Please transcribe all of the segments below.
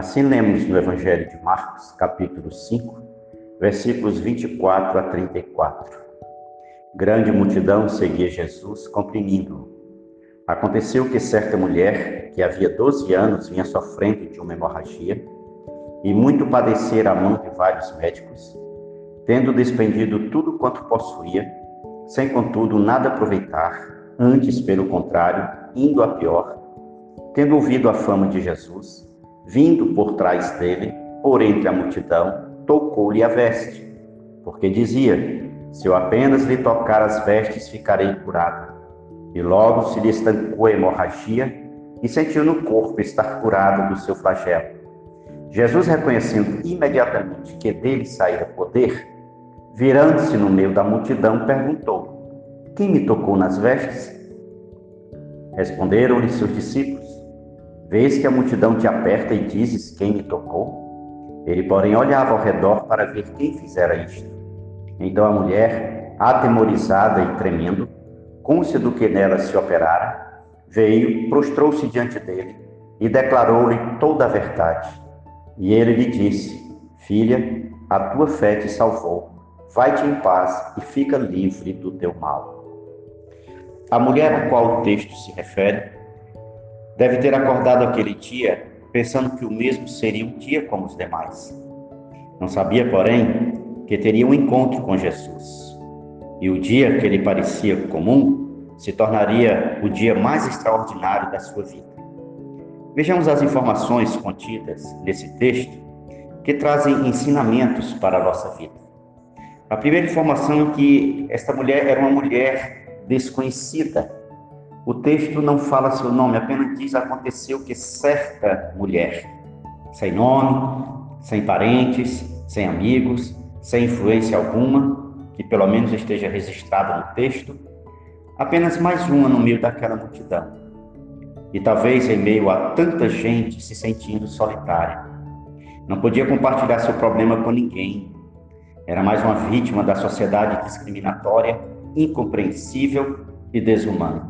Assim lemos no Evangelho de Marcos, capítulo 5, versículos 24 a 34. Grande multidão seguia Jesus, comprimindo-o. Aconteceu que certa mulher, que havia 12 anos vinha sofrendo de uma hemorragia, e muito padecera a mão de vários médicos, tendo despendido tudo quanto possuía, sem contudo nada aproveitar, antes, pelo contrário, indo a pior, tendo ouvido a fama de Jesus, vindo por trás dele, por entre a multidão, tocou-lhe a veste, porque dizia: Se eu apenas lhe tocar as vestes, ficarei curado. E logo se lhe estancou a hemorragia e sentiu no corpo estar curado do seu flagelo. Jesus, reconhecendo imediatamente que dele saíra poder, virando-se no meio da multidão, perguntou: Quem me tocou nas vestes? Responderam-lhe seus discípulos: Vês que a multidão te aperta e dizes: Quem me tocou? Ele, porém, olhava ao redor para ver quem fizera isto. Então a mulher, atemorizada e tremendo, côncia do que nela se operara, veio, prostrou-se diante dele e declarou-lhe toda a verdade. E ele lhe disse: Filha, a tua fé te salvou. Vai-te em paz e fica livre do teu mal. A mulher a qual o texto se refere deve ter acordado aquele dia pensando que o mesmo seria um dia como os demais. Não sabia, porém, que teria um encontro com Jesus. E o dia que lhe parecia comum se tornaria o dia mais extraordinário da sua vida. Vejamos as informações contidas nesse texto que trazem ensinamentos para a nossa vida. A primeira informação é que esta mulher era uma mulher desconhecida. O texto não fala seu nome, apenas diz aconteceu que certa mulher, sem nome, sem parentes, sem amigos, sem influência alguma, que pelo menos esteja registrada no texto, apenas mais uma no meio daquela multidão. E talvez em meio a tanta gente se sentindo solitária. Não podia compartilhar seu problema com ninguém. Era mais uma vítima da sociedade discriminatória incompreensível e desumano.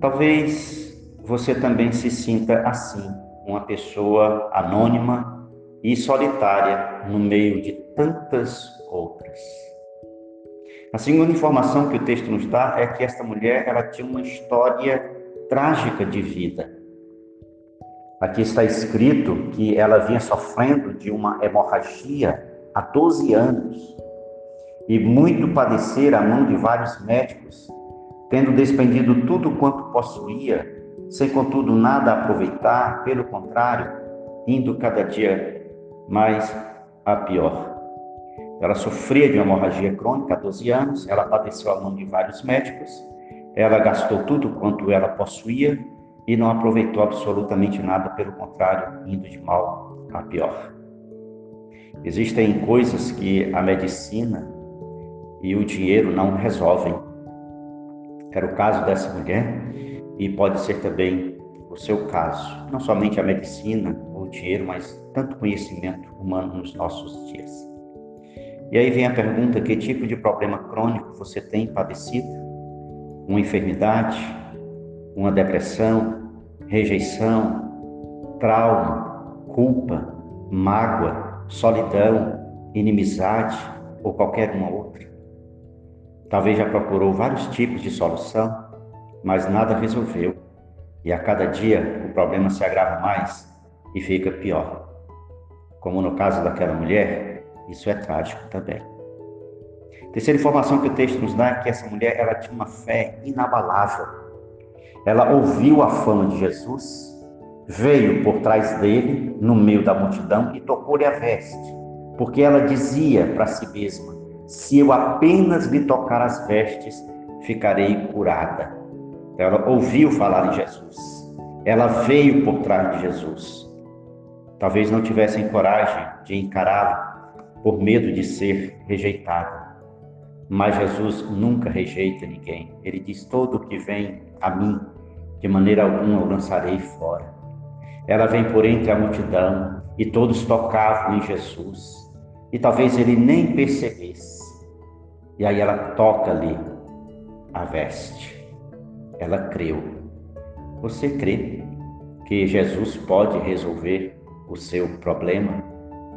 Talvez você também se sinta assim, uma pessoa anônima e solitária no meio de tantas outras. A segunda informação que o texto nos dá é que esta mulher ela tinha uma história trágica de vida. Aqui está escrito que ela vinha sofrendo de uma hemorragia há 12 anos e muito padecer a mão de vários médicos, tendo despendido tudo quanto possuía, sem contudo nada aproveitar, pelo contrário, indo cada dia mais a pior. Ela sofria de hemorragia crônica há 12 anos, ela padeceu a mão de vários médicos, ela gastou tudo quanto ela possuía e não aproveitou absolutamente nada, pelo contrário, indo de mal a pior. Existem coisas que a medicina e o dinheiro não resolvem. Era o caso dessa mulher e pode ser também o seu caso. Não somente a medicina ou o dinheiro, mas tanto conhecimento humano nos nossos dias. E aí vem a pergunta: que tipo de problema crônico você tem padecido? Uma enfermidade, uma depressão, rejeição, trauma, culpa, mágoa, solidão, inimizade ou qualquer uma outra? Talvez já procurou vários tipos de solução, mas nada resolveu. E a cada dia o problema se agrava mais e fica pior. Como no caso daquela mulher, isso é trágico também. Terceira informação que o texto nos dá é que essa mulher ela tinha uma fé inabalável. Ela ouviu a fama de Jesus, veio por trás dele, no meio da multidão, e tocou-lhe a veste, porque ela dizia para si mesma: se eu apenas lhe tocar as vestes, ficarei curada. Então, ela ouviu falar em Jesus. Ela veio por trás de Jesus. Talvez não tivessem coragem de encará-lo por medo de ser rejeitada. Mas Jesus nunca rejeita ninguém. Ele diz: Todo o que vem a mim, de maneira alguma eu lançarei fora. Ela vem por entre a multidão e todos tocavam em Jesus. E talvez ele nem percebesse e aí ela toca ali a veste. Ela creu. Você crê que Jesus pode resolver o seu problema,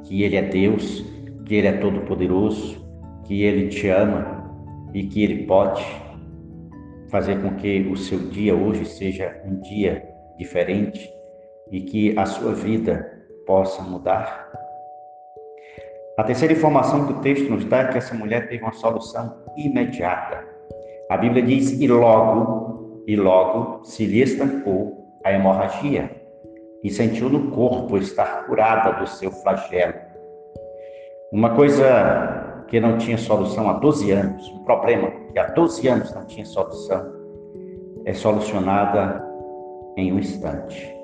que Ele é Deus, que Ele é todo-poderoso, que Ele te ama e que Ele pode fazer com que o seu dia hoje seja um dia diferente e que a sua vida possa mudar. A terceira informação que o texto nos dá é que essa mulher teve uma solução imediata. A Bíblia diz: e logo, e logo se lhe estancou a hemorragia e sentiu no corpo estar curada do seu flagelo. Uma coisa que não tinha solução há 12 anos, um problema que há 12 anos não tinha solução, é solucionada em um instante.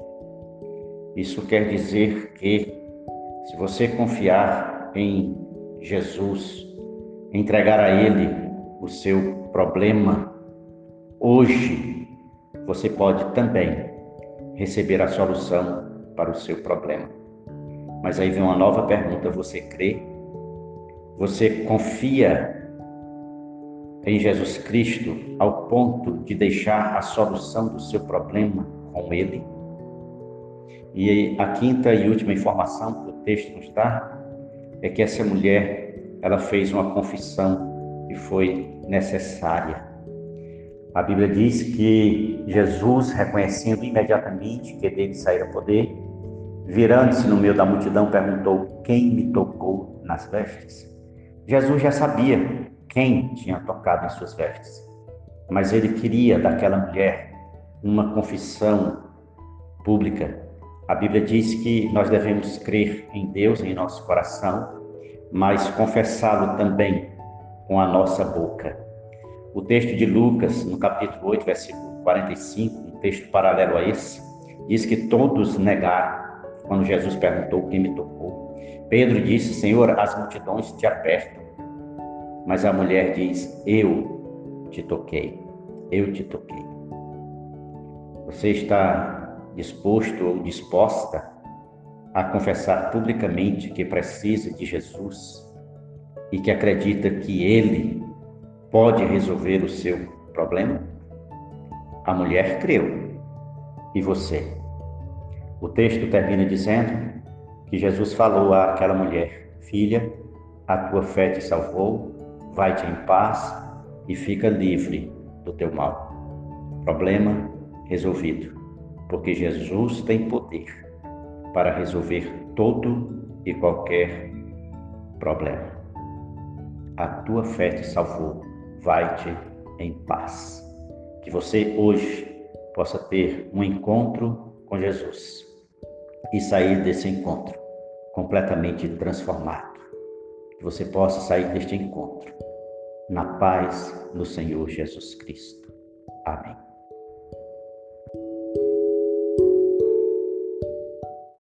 Isso quer dizer que, se você confiar em Jesus, entregar a Ele o seu problema, hoje você pode também receber a solução para o seu problema. Mas aí vem uma nova pergunta: você crê? Você confia em Jesus Cristo ao ponto de deixar a solução do seu problema com Ele? E a quinta e última informação que o texto nos dá é que essa mulher ela fez uma confissão que foi necessária. A Bíblia diz que Jesus, reconhecendo imediatamente que dele saíra poder, virando-se no meio da multidão, perguntou: Quem me tocou nas vestes? Jesus já sabia quem tinha tocado em suas vestes, mas ele queria daquela mulher uma confissão pública. A Bíblia diz que nós devemos crer em Deus em nosso coração, mas confessá-lo também com a nossa boca. O texto de Lucas, no capítulo 8, versículo 45, um texto paralelo a esse, diz que todos negaram quando Jesus perguntou quem me tocou. Pedro disse: Senhor, as multidões te apertam. Mas a mulher diz: Eu te toquei, eu te toquei. Você está disposto ou disposta a confessar publicamente que precisa de Jesus e que acredita que Ele pode resolver o seu problema? A mulher creu. E você? O texto termina dizendo que Jesus falou àquela mulher: Filha, a tua fé te salvou, vai-te em paz e fica livre do teu mal. Problema resolvido, porque Jesus tem poder para resolver todo e qualquer problema. A tua fé te salvou vai-te em paz. Que você hoje possa ter um encontro com Jesus e sair desse encontro completamente transformado. Que você possa sair deste encontro na paz do Senhor Jesus Cristo. Amém.